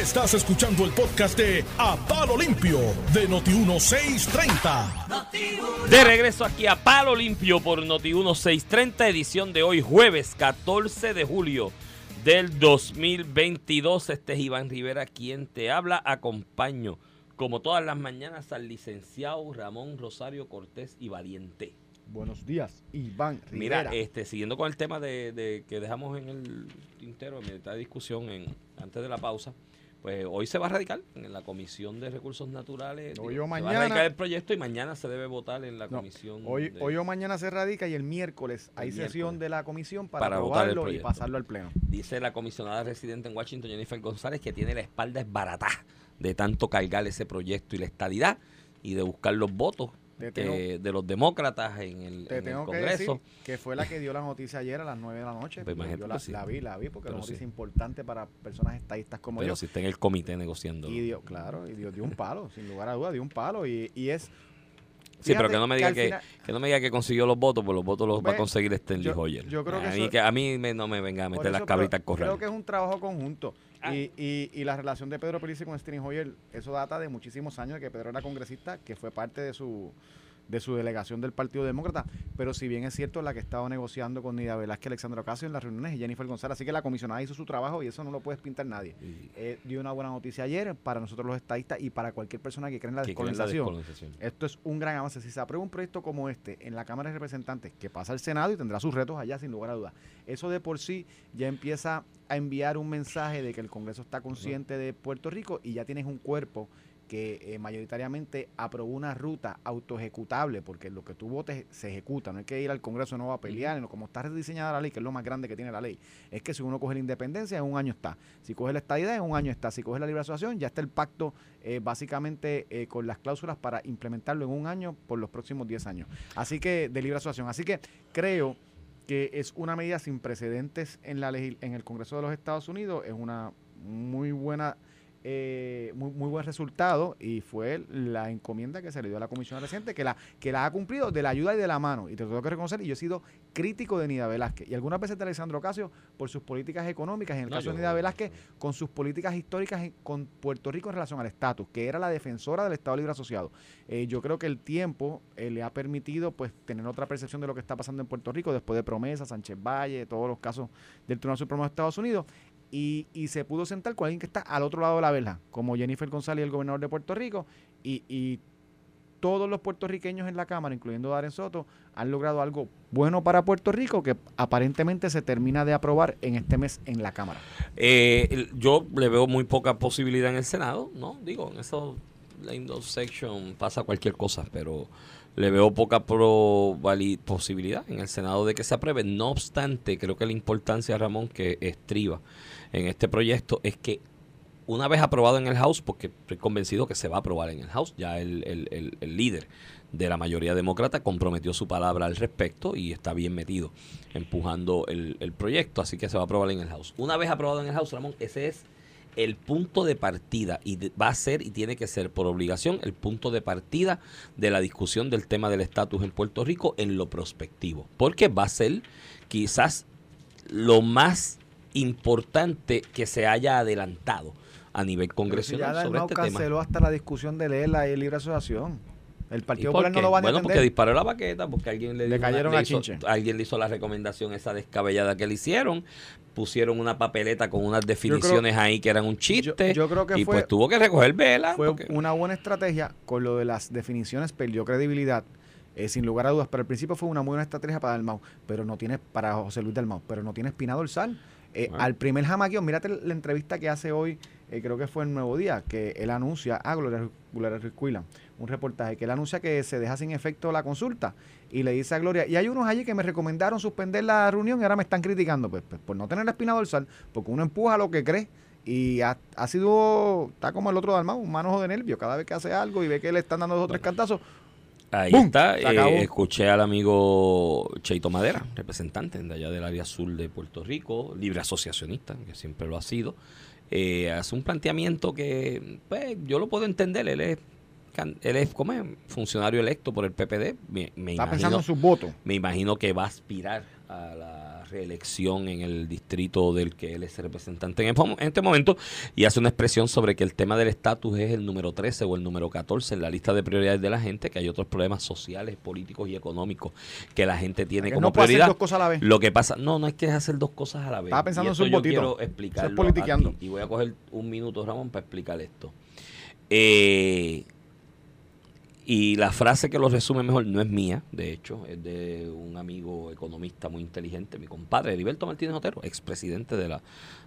Estás escuchando el podcast de A Palo Limpio de Noti1630. De regreso aquí a Palo Limpio por Noti 1630, edición de hoy, jueves 14 de julio del 2022. Este es Iván Rivera quien te habla. Acompaño, como todas las mañanas, al licenciado Ramón Rosario Cortés y Valiente. Buenos días, Iván Mira, Rivera. este, siguiendo con el tema de, de que dejamos en el tintero, en de discusión en, antes de la pausa, pues hoy se va a radicar en la Comisión de Recursos Naturales. Hoy digo, o Se va a mañana. radicar el proyecto y mañana se debe votar en la No, Comisión. hoy, de- hoy o mañana se radica y el miércoles hay sesión de la comisión para, Para votar el aprobarlo y pasarlo al pleno. Dice la comisionada residente en Washington, Jennifer González, que tiene la espalda esbaratada de tanto cargar ese proyecto y la estadidad y de buscar los votos Que- de los demócratas en el, Te en el tengo que Congreso. decir que fue la que dio la noticia ayer a las 9 de la noche. Pues Yo la, sí. la vi, la vi, porque es Pero una noticia sí. importante para personas estadistas como pero yo. si está en el comité negociando. Y dio, claro, y dio, dio un palo, sin lugar a dudas, dio un palo. Y, y es. Sí, pero que no me que diga que, final- que no me diga que consiguió los votos, pues los votos los va a Ve, conseguir Stanley yo- Hoyer. yo creo que a, mí, eso- que a mí me- no me venga a meter las cabritas corral. Creo que es un trabajo conjunto. Ah. Y, y, y la relación de Pedro Pelici con Steny Hoyer, eso data de muchísimos años de que Pedro era congresista, que fue parte de su de su delegación del Partido Demócrata. Pero si bien es cierto, la que estaba negociando con Nida Velázquez, Alexandra Ocasio en las reuniones es Jennifer González. Así que la comisionada hizo su trabajo y eso no lo puedes pintar nadie. Eh, dio una buena noticia ayer para nosotros los estadistas y para cualquier persona que cree en la la descolonización. Esto es un gran avance. Si se aprueba un proyecto como este en la Cámara de Representantes, que pasa al Senado y tendrá sus retos allá sin lugar a dudas, eso de por sí ya empieza a enviar un mensaje de que el Congreso está consciente de Puerto Rico y ya tienes un cuerpo que eh, mayoritariamente aprobó una ruta autoejecutable, porque lo que tú votes se ejecuta, no hay que ir al Congreso no va a pelear, como está rediseñada la ley, que es lo más grande que tiene la ley, es que si uno coge la independencia, en un año está, si coge la estadidad, en un año está, si coge la libre asociación, ya está el pacto eh, básicamente eh, con las cláusulas para implementarlo en un año por los próximos 10 años. Así que, de libre asociación. Así que creo que es una medida sin precedentes en, la en el Congreso de los Estados Unidos, es una muy buena... eh, muy, muy buen resultado y fue la encomienda que se le dio a la comisión reciente que la que la ha cumplido de la ayuda y de la mano y te lo tengo que reconocer y yo he sido crítico de Nida Velázquez y algunas veces de Alessandro Ocasio por sus políticas económicas en el No, caso de Nida Velázquez con sus políticas históricas en- con Puerto Rico en relación al estatus, que era la defensora del Estado Libre Asociado. Eh, yo creo que el tiempo eh, le ha permitido pues tener otra percepción de lo que está pasando en Puerto Rico después de Promesa, Sánchez Valle, todos los casos del Tribunal Supremo de Estados Unidos. Y, y se pudo sentar con alguien que está al otro lado de la verja, como Jennifer González, el gobernador de Puerto Rico, y, todos los puertorriqueños en la Cámara, incluyendo Darren Soto, han logrado algo bueno para Puerto Rico que aparentemente se termina de aprobar en este mes en la Cámara. Eh, yo le veo muy poca posibilidad en el Senado, ¿no? Digo, en eso, la Indo section pasa cualquier cosa, pero le veo poca posibilidad en el Senado de que se apruebe. No obstante, creo que la importancia, Ramón, que estriba en este proyecto es que una vez aprobado en el House, porque estoy convencido que se va a aprobar en el House, ya el, el- el- líder de la mayoría demócrata comprometió su palabra al respecto y está bien metido empujando el, el proyecto, así que se va a aprobar en el House. Una vez aprobado en el House, Ramón, ese es el punto de partida y va a ser y tiene que ser por obligación el punto de partida de la discusión del tema del estatus en Puerto Rico en lo prospectivo, porque va a ser quizás lo más importante que se haya adelantado a nivel congresional ya sobre este tema. canceló hasta la discusión de leer la libre asociación. El ¿Y Partido Popular no lo va a Bueno, porque disparó la baqueta, porque alguien le, Le dio una- cayeron le a hizo- chinche. alguien le hizo la recomendación esa descabellada que le hicieron, pusieron una papeleta con unas definiciones ahí que eran un chiste, yo- yo creo que y fue- pues tuvo que recoger vela. Fue porque- una buena estrategia con lo de las definiciones, perdió credibilidad, eh, sin lugar a dudas. Pero al principio fue una muy buena estrategia para Dalmau, pero no tiene, para José Luis Dalmau, pero no tiene espina dorsal. Eh, Bueno. Al primer jamaqueo, mírate la entrevista que hace hoy, eh, creo que fue en Nuevo Día, que él anuncia, a Gloria, Gloria Ruiz un reportaje, que él anuncia que se deja sin efecto la consulta y le dice a Gloria, y hay unos allí que me recomendaron suspender la reunión y ahora me están criticando, pues, pues por no tener la espina dorsal, porque uno empuja lo que cree y ha, ha sido, está como el otro Dalmau, un manojo de nervio, cada vez que hace algo y ve que le están dando dos o tres cantazos, Ahí ¡Bum! está. Eh, escuché al amigo Cheito Madera, representante de allá del área sur de Puerto Rico, libre asociacionista, que siempre lo ha sido. eh, hace un planteamiento que pues, yo lo puedo entender. Él es, él es ¿cómo es? funcionario electo por el PPD. Me, me está imagino, pensando en sus votos. me imagino que va a aspirar a la reelección en el distrito del que él es representante en este mo- en momento y hace una expresión sobre que el tema del estatus es el número 13 o el número 14 en la lista de prioridades de la gente, que hay otros problemas sociales, políticos y económicos que la gente tiene como no puede hacer prioridad. dos cosas a la vez. Lo que pasa, no, no es que es hacer dos cosas a la vez. Estaba pensando Y en sus yo quiero Eso es explicarlo politiqueando. y voy a coger un minuto, Ramón, para explicar esto. Eh, y la frase que lo resume mejor no es mía, de hecho, es de un amigo economista muy inteligente, mi compadre, Heriberto Martínez Otero, expresidente de la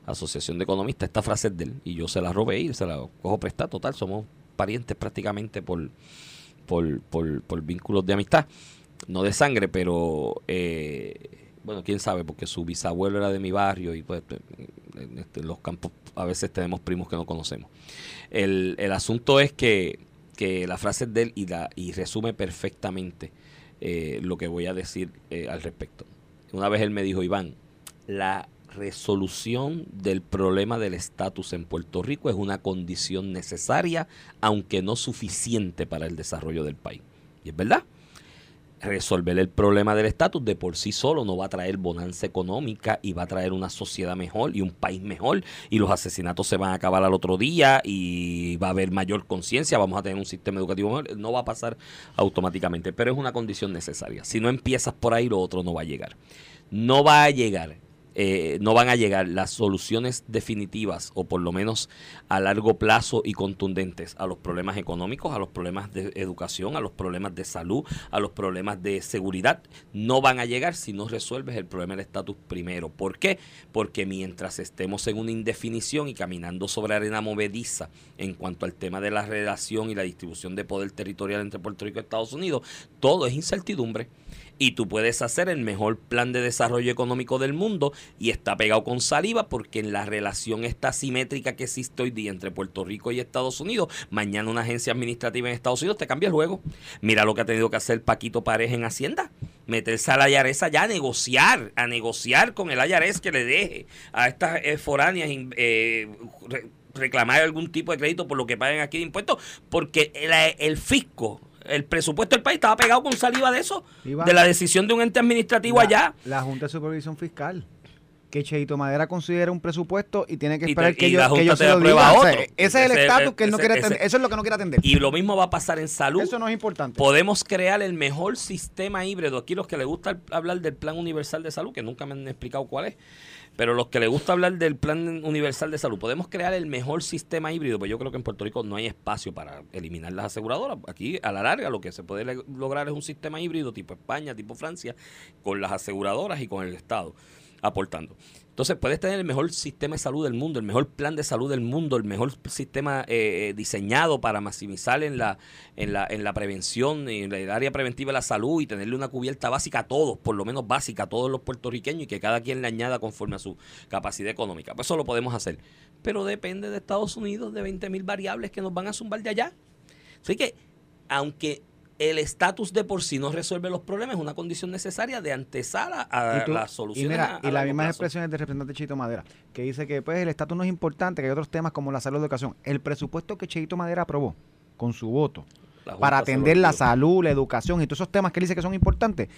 Asociación de Economistas. Esta frase es de él y yo se la robé y se la cojo prestada. Total, somos parientes prácticamente por, por, por, por vínculos de amistad, no de sangre, pero eh, bueno, quién sabe, porque su bisabuelo era de mi barrio y pues en este- en los campos a veces tenemos primos que no conocemos. El, el asunto es que que la frase es de él y, y resume perfectamente eh, lo que voy a decir eh, al respecto. Una vez él me dijo, Iván, la resolución del problema del estatus en Puerto Rico es una condición necesaria, aunque no suficiente para el desarrollo del país. Y es verdad resolver el problema del estatus de por sí solo no va a traer bonanza económica y va a traer una sociedad mejor y un país mejor y los asesinatos se van a acabar al otro día y va a haber mayor conciencia, vamos a tener un sistema educativo mejor, no va a pasar automáticamente, pero es una condición necesaria. Si no empiezas por ahí, lo otro no va a llegar. No va a llegar eh, no van a llegar las soluciones definitivas o por lo menos a largo plazo y contundentes a los problemas económicos, a los problemas de educación, a los problemas de salud, a los problemas de seguridad. No van a llegar si no resuelves el problema del estatus primero. ¿Por qué? Porque mientras estemos en una indefinición y caminando sobre arena movediza en cuanto al tema de la relación y la distribución de poder territorial entre Puerto Rico y Estados Unidos, todo es incertidumbre y tú puedes hacer el mejor plan de desarrollo económico del mundo y está pegado con saliva porque en la relación esta simétrica que existe hoy día entre Puerto Rico y Estados Unidos, mañana una agencia administrativa en Estados Unidos te cambia el juego. Mira lo que ha tenido que hacer Paquito Pareja en Hacienda. Meterse a la IARES allá a negociar, a negociar con el IARES que le deje a estas eh, foráneas eh, reclamar algún tipo de crédito por lo que paguen aquí de impuestos, porque el fisco el presupuesto del país estaba pegado con saliva de eso, de la decisión de un ente administrativo allá. La Junta de Supervisión Fiscal que Cheito Madera considera un presupuesto y tiene que esperar que, yo, que yo se lo diga. ese es el estatus que él no quiere atender. Eso es lo que no quiere atender. Y lo mismo va a pasar en salud. Eso no es importante. Podemos crear el mejor sistema híbrido. Aquí los que les gusta hablar del Plan Universal de Salud, que nunca me han explicado cuál es, pero los que les gusta hablar del Plan Universal de Salud, podemos crear el mejor sistema híbrido, pues yo creo que en Puerto Rico no hay espacio para eliminar las aseguradoras. Aquí, a la larga, lo que se puede lograr es un sistema híbrido tipo España, tipo Francia, con las aseguradoras y con el Estado aportando. Entonces puedes tener el mejor sistema de salud del mundo, el mejor plan de salud del mundo, el mejor sistema eh, eh, diseñado para maximizar en la, en la, en la prevención, en el área preventiva de la salud y tenerle una cubierta básica a todos, por lo menos básica a todos los puertorriqueños y que cada quien le añada conforme a su capacidad económica. Pues eso lo podemos hacer. Pero depende de Estados Unidos, de 20 mil variables que nos van a zumbar de allá. Así que, aunque el estatus de por sí no resuelve los problemas, es una condición necesaria de antesala a la solución. Y mira, y las mismas expresiones del representante Chito Madera, que dice que pues el estatus no es importante, que hay otros temas como la salud y la educación. El presupuesto que Chito Madera aprobó con su voto para atender la salud, la educación y todos esos temas que él dice que son importantes,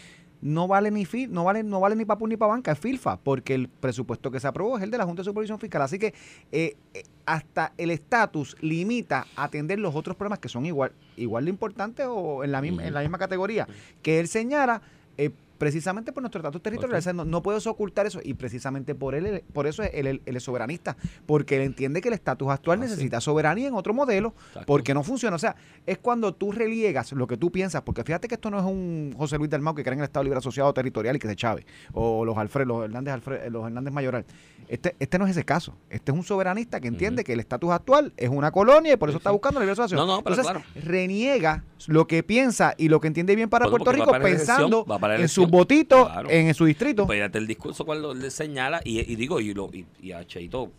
no vale ni FIL, no vale, no vale ni para ni para banca, es FILFA, porque el presupuesto que se aprobó es el de la Junta de Supervisión Fiscal. Así que eh, eh, hasta el estatus limita a atender los otros problemas que son igual, igual de importantes o en la misma, en la misma categoría que él señala. Eh, precisamente por nuestro estatus territorial. no, no, puedes ocultar eso y precisamente por él, por eso él, es soberanista, porque él entiende que el estatus actual ah, necesita soberanía en otro modelo, porque no funciona. O sea, es cuando tú reliegas lo que tú piensas, porque fíjate que esto no es un José Luis del Mau que cree en el Estado Libre Asociado Territorial y que se chave, o los Alfred, los Hernández, Alfred, los Hernández Mayoral. Este, este no es ese caso. Este es un soberanista que entiende que el estatus actual es una colonia y por eso está buscando la libre asociación. No, no, pero Entonces, reniega lo que piensa y lo que entiende bien para Puerto Rico pensando en su votito, en su distrito. Pues el discurso cuando le señala, y, digo, y, lo, y, a Cheito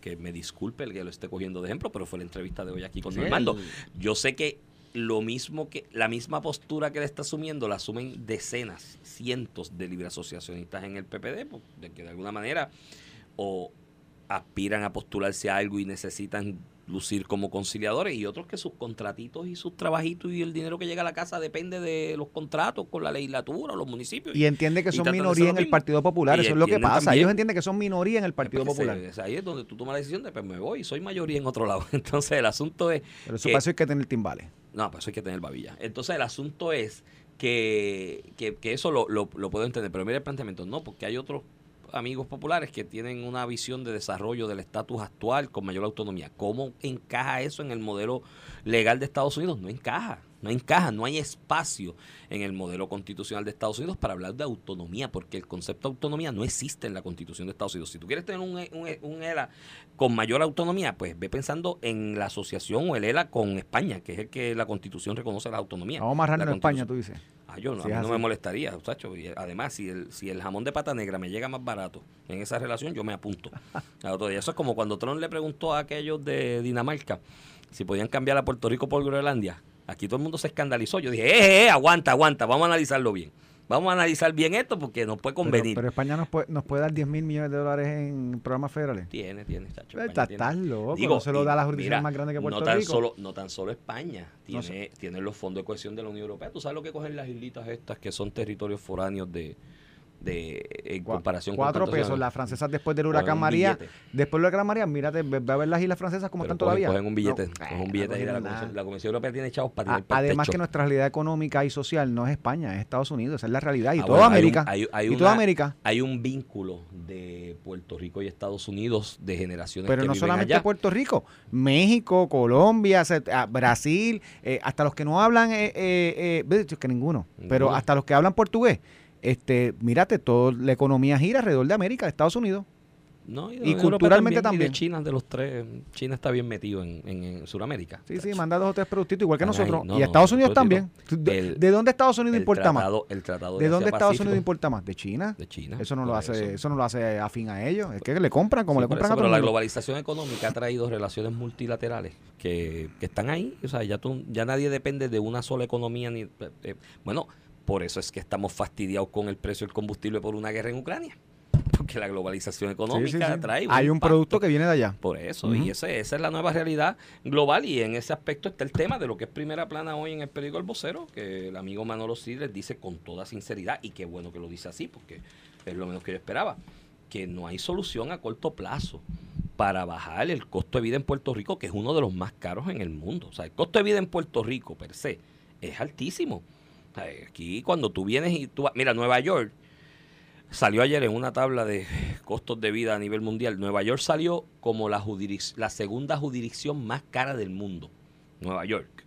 que me disculpe el que lo esté cogiendo de ejemplo, pero fue la entrevista de hoy aquí con sí. Normando. Yo sé que lo mismo que la misma postura que le está asumiendo la asumen decenas, cientos de libre asociacionistas en el PPD, pues, de que de alguna manera o aspiran a postularse a algo y necesitan lucir como conciliadores y otros que sus contratitos y sus trabajitos y el dinero que llega a la casa depende de los contratos con la legislatura o los municipios. Y entiende que son minoría en el Partido Popular, eso es lo que pasa. Ellos entienden que son minoría en el Partido pues, Popular. ahí es donde tú tomas la decisión de pues me voy, soy mayoría en otro lado. Entonces el asunto es... Pero eso para eso hay que tener timbales. No, para eso hay que tener babilla. Entonces el asunto es que, que, eso lo, lo, lo puedo entender, pero mira el planteamiento, no, porque hay otros amigos populares que tienen una visión de desarrollo del estatus actual con mayor autonomía. ¿Cómo encaja eso en el modelo legal de Estados Unidos? No encaja, no encaja, no hay espacio en el modelo constitucional de Estados Unidos para hablar de autonomía, porque el concepto de autonomía no existe en la constitución de Estados Unidos. Si tú quieres tener un, un, ELA con mayor autonomía, pues ve pensando en la asociación o el ELA con España, que es el que la constitución reconoce la autonomía. Vamos a en España, tú dices. Ah, yo no, a mí no me molestaría, muchacho. Y además, si el, si el jamón de pata negra me llega más barato en esa relación, yo me apunto. Eso es como cuando Trump le preguntó a aquellos de Dinamarca si podían cambiar a Puerto Rico por Groenlandia. Aquí todo el mundo se escandalizó. Yo dije, eh, eh, aguanta, aguanta, vamos a analizarlo bien. Vamos a analizar bien esto porque nos puede convenir. pero España nos puede, nos puede dar 10 mil millones de dólares en programas federales. tiene, tiene, chacho, Está- España tiene. estás loco, Digo, no se lo da la jurisdicción mira, más grande que Puerto no tan Rico. Solo, no tan solo España, No tiene, tiene los fondos de cohesión de la Unión Europea. ¿Tú sabes lo que cogen las islitas estas que son territorios foráneos de, de en Cua- comparación Cuatro con pesos. años? Las francesas después del huracán un María. billete. Después del huracán María, mírate, ve, ve a ver las islas francesas como Pero están cogen- todavía. Cogen un billete, No, cogen un billete no la Comisión, nada. la Comisión Europea tiene chavos para A- pa'l Además techo. que nuestra realidad económica y social no es España, es Estados Unidos, esa es la realidad. Y Ah, toda bueno, hay un- América. hay- hay y una- toda América. Hay un vínculo de Puerto Rico y Estados Unidos de generaciones Pero que no viven solamente allá. Puerto Rico, México, Colombia, ah, Brasil, eh, hasta los que no hablan, eh, eh, eh, que ninguno, pero hasta los que hablan portugués. Este, mírate, toda la economía gira alrededor de América, de Estados Unidos. No, de Y Europea culturalmente Y también. de China, de los tres, China está bien metido en, en, en Sudamérica. Sí, sí, manda dos o tres productitos, igual que Ay, nosotros. no, y no, Estados Unidos productitos. también. ¿De, El- de dónde Estados Unidos importa tratado, El tratado más? ¿De dónde Estados Unidos importa más? ¿De China? De China. Eso no lo por hace, eso. eso no lo hace afín a ellos. Es que le compran como Sí, le compran eso, a pero la globalización económica ha traído relaciones multilaterales que, que están ahí. O sea, ya, tú, ya nadie depende de una sola economía. ni eh, Bueno, por eso es que estamos fastidiados con el precio del combustible por una guerra en Ucrania. Porque la globalización económica sí, sí. trae Hay un impacto. producto que viene de allá. Por eso, y ese, esa es la nueva realidad global y en ese aspecto está el tema de lo que es primera plana hoy en el periódico El Vocero, que el amigo Manolo Sidres dice con toda sinceridad, y qué bueno que lo dice así, porque es lo menos que yo esperaba, que no hay solución a corto plazo para bajar el costo de vida en Puerto Rico, que es uno de los más caros en el mundo. O sea, el costo de vida en Puerto Rico, per se, es altísimo. Aquí cuando tú vienes y tú... Mira, Nueva York salió ayer en una tabla de costos de vida a nivel mundial. Nueva York salió como la, la segunda jurisdicción más cara del mundo. Nueva York.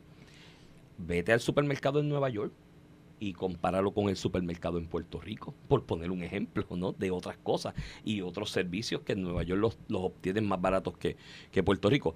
Vete al supermercado en Nueva York y compáralo con el supermercado en Puerto Rico, por poner un ejemplo, ¿no? De otras cosas y otros servicios que en Nueva York los, los obtienen más baratos que, que Puerto Rico.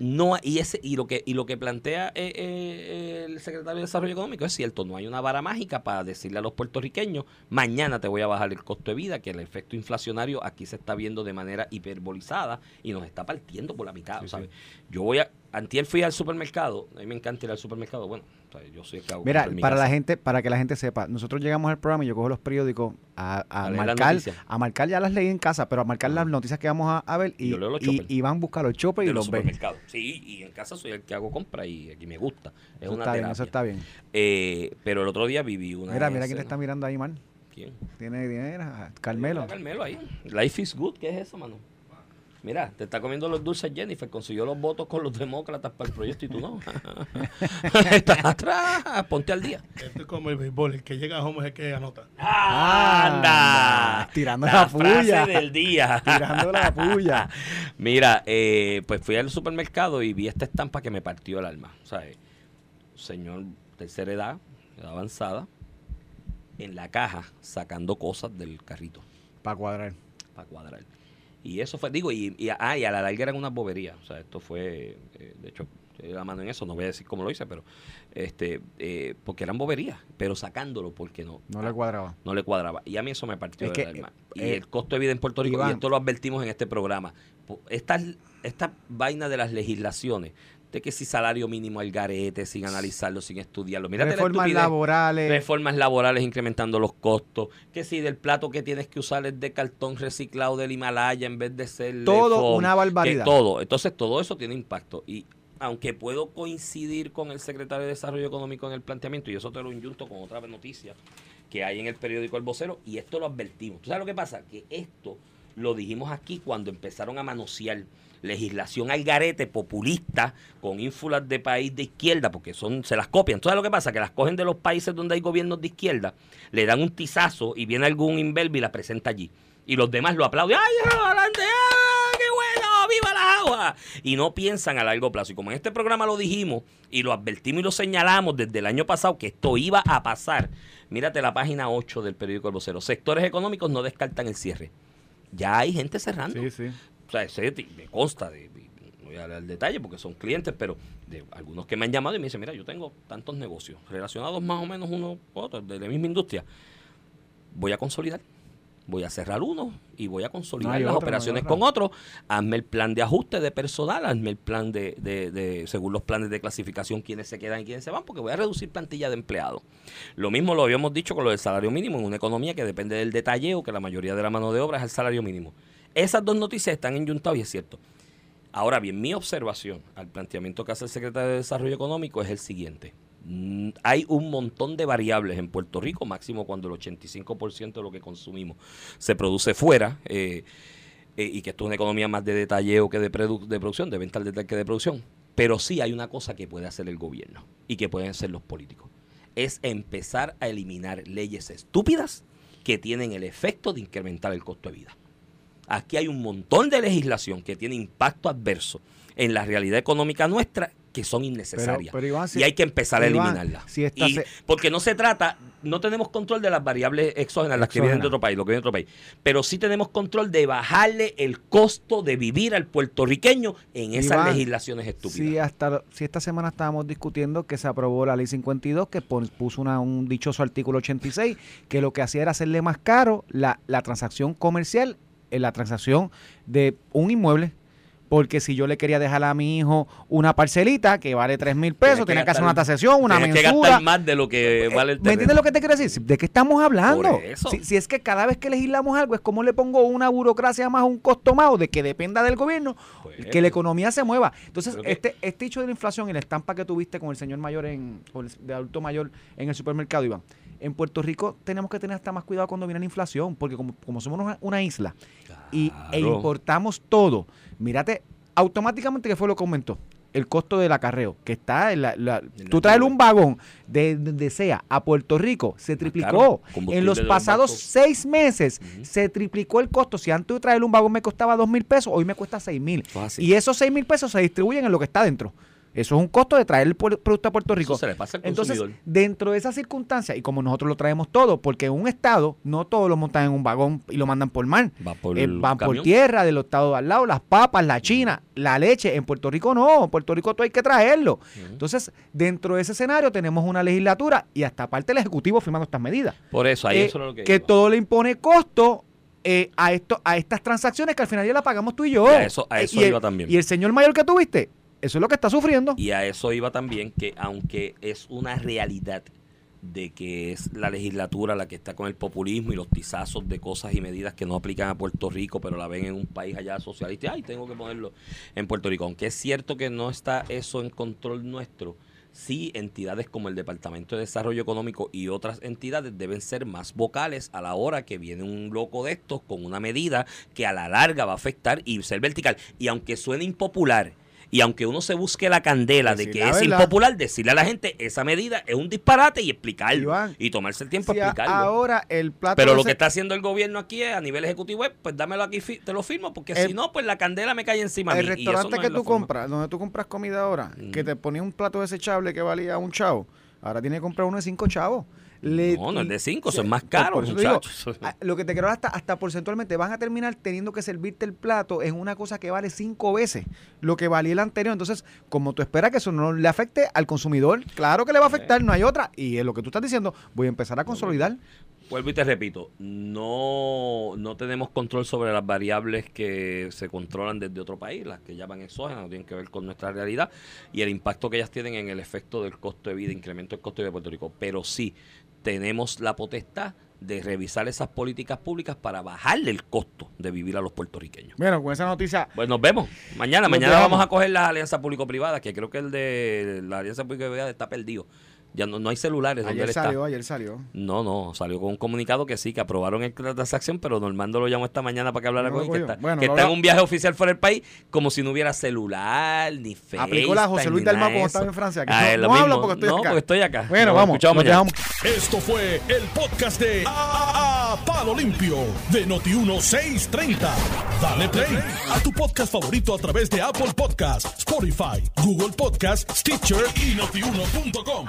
No, y ese y lo que y lo que plantea eh, eh, el secretario de Desarrollo Económico es cierto, no hay una vara mágica para decirle a los puertorriqueños, mañana te voy a bajar el costo de vida, que el efecto inflacionario aquí se está viendo de manera hiperbolizada y nos está partiendo por la mitad, ¿sabes? Yo voy a antier fui al supermercado, a mí me encanta ir al supermercado, bueno, o sea, yo soy el que hago Mira, para casa. la gente, para que la gente sepa, nosotros llegamos al programa y yo cojo los periódicos a, a A marcar, a marcar ya las leí en casa, pero a marcar las noticias que vamos a, a ver y, van a buscar los choppers y los los ven. Sí, y en casa soy el que hago compras y aquí me gusta. Es Eso una está bien, eso está bien. Eh, pero el otro día viví una Mira, mira quién te está mirando ahí, man. ¿Quién? Tiene dinero, Carmelo. Carmelo ahí. Life is good, ¿qué es eso, mano? Mira, te está comiendo los dulces Jennifer, consiguió los votos con los demócratas para el proyecto y tú no. Estás atrás, ponte al día. Esto es como el béisbol, el que llega a home es el que anota. ¡Anda! Tirando la frase puya. del día. Tirando la puya. Mira, eh, pues fui al supermercado y vi esta estampa que me partió el alma. O sea, eh, señor tercera edad, edad avanzada, en la caja sacando cosas del carrito Para cuadrar. para cuadrar. Y eso fue, digo, y, y, ah, y a la larga eran unas boberías. O sea, esto fue, eh, de hecho, estoy la mano en eso, no voy a decir cómo lo hice, pero, este, eh, porque eran boberías, pero sacándolo porque no. No le cuadraba. no le cuadraba. Y a mí eso me partió Es del que, alma. eh, y eh, el costo de vida en Puerto Rico, Iván. y esto lo advertimos en este programa. Po- Esta, esta vaina de las legislaciones, de que si salario mínimo al garete, sin analizarlo, sin estudiarlo. Reformas laborales. Reformas laborales incrementando los costos. Que si del plato que tienes que usar es de cartón reciclado del Himalaya en vez de ser Todo foam, una barbaridad. que todo. Entonces todo eso tiene impacto. Y aunque puedo coincidir con el secretario de Desarrollo Económico en el planteamiento, y eso te lo injunto con otra noticia que hay en el periódico El Vocero, y esto lo advertimos. ¿Tú sabes lo que pasa? Que esto lo dijimos aquí cuando empezaron a manosear legislación al garete populista con ínfulas de país de izquierda, porque son se las copian. ¿Tú sabes lo que pasa? Que las cogen de los países donde hay gobiernos de izquierda, le dan un tizazo y viene algún imberbe y la presenta allí. Y los demás lo aplauden. ¡Ay, adelante! ¡Ah, qué bueno! ¡Viva la agua! Y no piensan a largo plazo. Y como en este programa lo dijimos y lo advertimos y lo señalamos desde el año pasado que esto iba a pasar, mírate la página 8 del periódico El Vocero. Sectores económicos no descartan el cierre. Ya hay gente cerrando. Sí, sí. O sea, ese me consta, de, de- no voy a dar detalle porque son clientes, pero de algunos que me han llamado y me dicen, mira, yo tengo tantos negocios relacionados más o menos unos u otros de la misma industria. Voy a consolidar. Voy a cerrar uno y voy a consolidar No las otra, operaciones con otro. Hazme el plan de ajuste de personal, hazme el plan de, de- de- según los planes de clasificación, quiénes se quedan y quiénes se van, porque voy a reducir plantilla de empleados. Lo mismo lo habíamos dicho con lo del salario mínimo en una economía que depende del detalleo, que la mayoría de la mano de obra es el salario mínimo. Esas dos noticias están enyuntadas y es cierto. Ahora bien, mi observación al planteamiento que hace el secretario de Desarrollo Económico es el siguiente. Mm, Hay un montón de variables en Puerto Rico, máximo cuando el 85% de lo que consumimos se produce fuera, eh, eh, y que esto es una economía más de detalleo que de, produ- de producción, de venta al detalle que de producción. Pero sí hay una cosa que puede hacer el gobierno y que pueden hacer los políticos. Es empezar a eliminar leyes estúpidas que tienen el efecto de incrementar el costo de vida. Aquí hay un montón de legislación que tiene impacto adverso en la realidad económica nuestra que son innecesarias. pero, Iván, si- y hay que empezar a eliminarlas. si se- porque no se trata, no tenemos control de las variables exógenas, las que vienen de otro país, lo que viene de otro país. Pero sí tenemos control de bajarle el costo de vivir al puertorriqueño en esas Iván, legislaciones estúpidas. Si hasta si esta semana estábamos discutiendo que se aprobó la ley 52 que puso una- un dichoso artículo 86 que lo que hacía era hacerle más caro la, la transacción comercial en la transacción de un inmueble. Porque si yo le quería dejar a mi hijo una parcelita que vale 3 mil pesos, tenía que hacer una tasación, una tienes que mensura. gastar más de lo que vale el ¿Me terreno. entiendes lo que te quiero decir? ¿De qué estamos hablando? Si, si es que cada vez que legislamos algo es como le pongo una burocracia más, un costo más, o de que dependa del gobierno, Pues, que la economía se mueva. Entonces, este, este hecho de la inflación y la estampa que tuviste con el señor mayor, en, con el de adulto mayor en el supermercado, Iván, en Puerto Rico tenemos que tener hasta más cuidado cuando viene la inflación, porque como, como somos una, una isla y, e importamos todo, mírate, automáticamente, ¿qué fue lo que aumentó? El costo del acarreo, que está en la... la- tú traes un vagón de donde sea a Puerto Rico, se triplicó. caro, combustible en los de los pasados seis meses se triplicó el costo. Si antes traer un vagón me costaba dos mil pesos, hoy me cuesta seis mil. Y esos seis mil pesos se distribuyen en lo que está dentro. Eso es un costo de traer el producto a Puerto Rico. Eso se le pasa al Entonces, consumidor. dentro de esas circunstancias, y como nosotros lo traemos todo, porque en un estado no todos lo montan en un vagón y lo mandan por mar. Va por Eh, van por tierra de los estados de al lado, las papas, la china, la leche. En Puerto Rico no, en Puerto Rico todo hay que traerlo. Entonces, dentro de ese escenario tenemos una legislatura y hasta aparte el Ejecutivo firmando estas medidas. Por eso, ahí Eh, eso es lo que, que iba. todo le impone costo eh, a esto, a estas transacciones que al final ya las pagamos tú y yo. Y a eso- a eso y el- iba también. Y el señor mayor que tuviste, eso es lo que está sufriendo. Y a eso iba también que aunque es una realidad de que es la legislatura la que está con el populismo y los tizazos de cosas y medidas que no aplican a Puerto Rico, pero la ven en un país allá socialista, ay, tengo que ponerlo en Puerto Rico. Aunque es cierto que no está eso en control nuestro, sí entidades como el Departamento de Desarrollo Económico y otras entidades deben ser más vocales a la hora que viene un loco de estos con una medida que a la larga va a afectar y ser vertical. Y aunque suene impopular, y aunque uno se busque la candela de que es verdad. impopular, decirle a la gente esa medida es un disparate y explicarlo. Iván, y tomarse el tiempo Si a explicarlo. ahora el plato Pero lo que está haciendo el gobierno aquí es a nivel ejecutivo es, pues dámelo aquí, te lo firmo, porque El- si no, pues la candela me cae encima. el mí, restaurante no que tú compras, donde tú compras comida ahora, Mm. que te ponía un plato desechable que valía un chavo, ahora tiene que comprar uno de cinco chavos. Le- No, no es de cinco, eso es Sí, más por- caro, por eso te digo, muchachos. ah, lo que te quiero hasta, hasta porcentualmente van a terminar teniendo que servirte el plato en una cosa que vale cinco veces lo que valía el anterior. Entonces, como tú esperas que eso no le afecte al consumidor, claro que le va a afectar, no hay otra. Y es lo que tú estás diciendo, voy a empezar a consolidar. Vuelvo y te repito, no, no tenemos control sobre las variables que se controlan desde otro país, las que llaman exógenas, no tienen que ver con nuestra realidad y el impacto que ellas tienen en el efecto del costo de vida, incremento del costo de vida de Puerto Rico. Pero sí tenemos la potestad de revisar esas políticas públicas para bajarle el costo de vivir a los puertorriqueños. Bueno, con esa noticia, Pues nos vemos mañana. Nos mañana vamos a coger las alianzas público-privadas, que creo que el de la alianza público-privada está perdido. Ya no, no hay celulares donde él ayer está. salió, ayer salió. No, no, salió con un comunicado que sí, que aprobaron el- la transacción, pero Normando lo llamó esta mañana para que hablara No con él, que está, Bueno, que está en un viaje oficial fuera del país, como si no hubiera celular, ni FaceTime, Aplicó la José Luis de como estaba en Francia, que Ah, no- es lo no hablo porque estoy no, acá. porque estoy acá. Bueno, Nos vamos, Esto fue el podcast de A, A- Palo Limpio de Noti1630. Dale play a tu podcast favorito a través de Apple Podcasts, Spotify, Google Podcasts, Stitcher y notiuno.com.